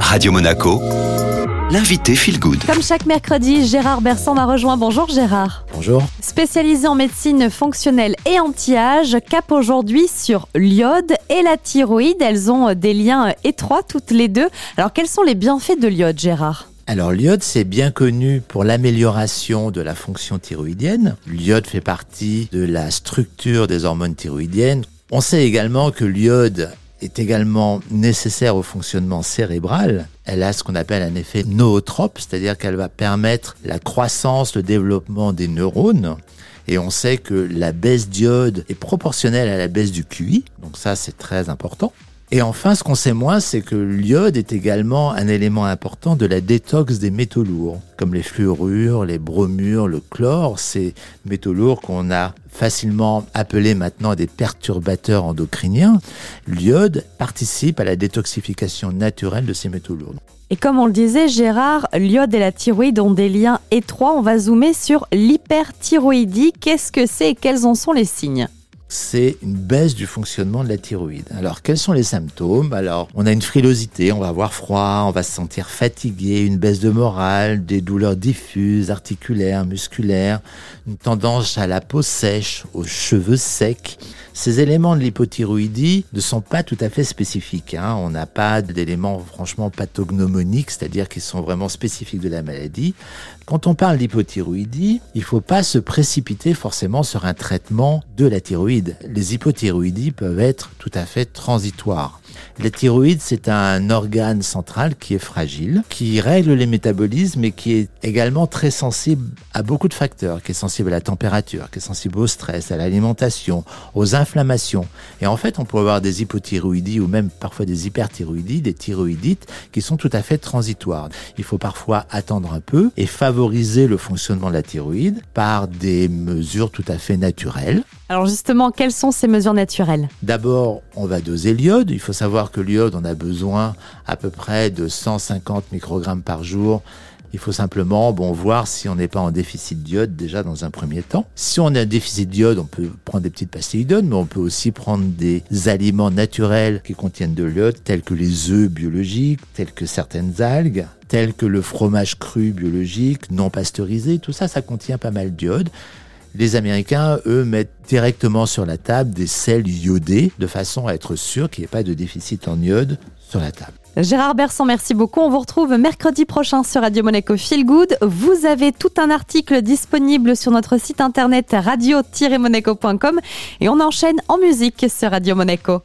Radio Monaco, l'invité Feel Good. Comme chaque mercredi, Gérard Bersan m'a rejoint. Bonjour Gérard. Bonjour. Spécialisé en médecine fonctionnelle et anti-âge, cap aujourd'hui sur l'iode et la thyroïde. Elles ont des liens étroits toutes les deux. Alors quels sont les bienfaits de l'iode Gérard? Alors l'iode, c'est bien connu pour l'amélioration de la fonction thyroïdienne. L'iode fait partie de la structure des hormones thyroïdiennes. On sait également que l'iode est également nécessaire au fonctionnement cérébral. Elle a ce qu'on appelle un effet nootrope, c'est-à-dire qu'elle va permettre la croissance, le développement des neurones. Et on sait que la baisse d'iode est proportionnelle à la baisse du QI, donc ça c'est très important. Et enfin, ce qu'on sait moins, c'est que l'iode est également un élément important de la détox des métaux lourds, comme les fluorures, les bromures, le chlore, ces métaux lourds qu'on a facilement appelés maintenant des perturbateurs endocriniens. L'iode participe à la détoxification naturelle de ces métaux lourds. Et comme on le disait, Gérard, l'iode et la thyroïde ont des liens étroits. On va zoomer sur l'hyperthyroïdie. Qu'est-ce que c'est et quels en sont les signes? C'est une baisse du fonctionnement de la thyroïde. Alors, quels sont les symptômes? Alors, on a une frilosité, on va avoir froid, on va se sentir fatigué, une baisse de morale, des douleurs diffuses, articulaires, musculaires, une tendance à la peau sèche, aux cheveux secs. Ces éléments de l'hypothyroïdie ne sont pas tout à fait spécifiques. Hein. On n'a pas d'éléments franchement pathognomoniques, c'est-à-dire qui sont vraiment spécifiques de la maladie. Quand on parle d'hypothyroïdie, il ne faut pas se précipiter forcément sur un traitement de la thyroïde. Les hypothyroïdies peuvent être tout à fait transitoires. La thyroïde, c'est un organe central qui est fragile, qui règle les métabolismes et qui est également très sensible à beaucoup de facteurs, qui est sensible à la température, qui est sensible au stress, à l'alimentation, aux inflammations. Et en fait, on peut avoir des hypothyroïdies ou même parfois des hyperthyroïdies, des thyroïdites qui sont tout à fait transitoires. Il faut parfois attendre un peu et favoriser le fonctionnement de la thyroïde par des mesures tout à fait naturelles. Alors justement, quelles sont ces mesures naturelles? D'abord, on va doser l'iode. Il faut savoir que l'iode, on a besoin à peu près de 150 microgrammes par jour. Il faut simplement bon, voir si on n'est pas en déficit d'iode déjà dans un premier temps. Si on a un déficit d'iode, on peut prendre des petites pastilles d'iode, mais on peut aussi prendre des aliments naturels qui contiennent de l'iode, tels que les œufs biologiques, tels que certaines algues, tels que le fromage cru biologique, non pasteurisé. Tout ça, ça contient pas mal d'iode. Les Américains, eux, mettent directement sur la table des sels iodés de façon à être sûr qu'il n'y ait pas de déficit en iode sur la table. Gérard Bersan, merci beaucoup. On vous retrouve mercredi prochain sur Radio Monaco Feel Good. Vous avez tout un article disponible sur notre site internet radio-monaco.com et on enchaîne en musique sur Radio Monaco.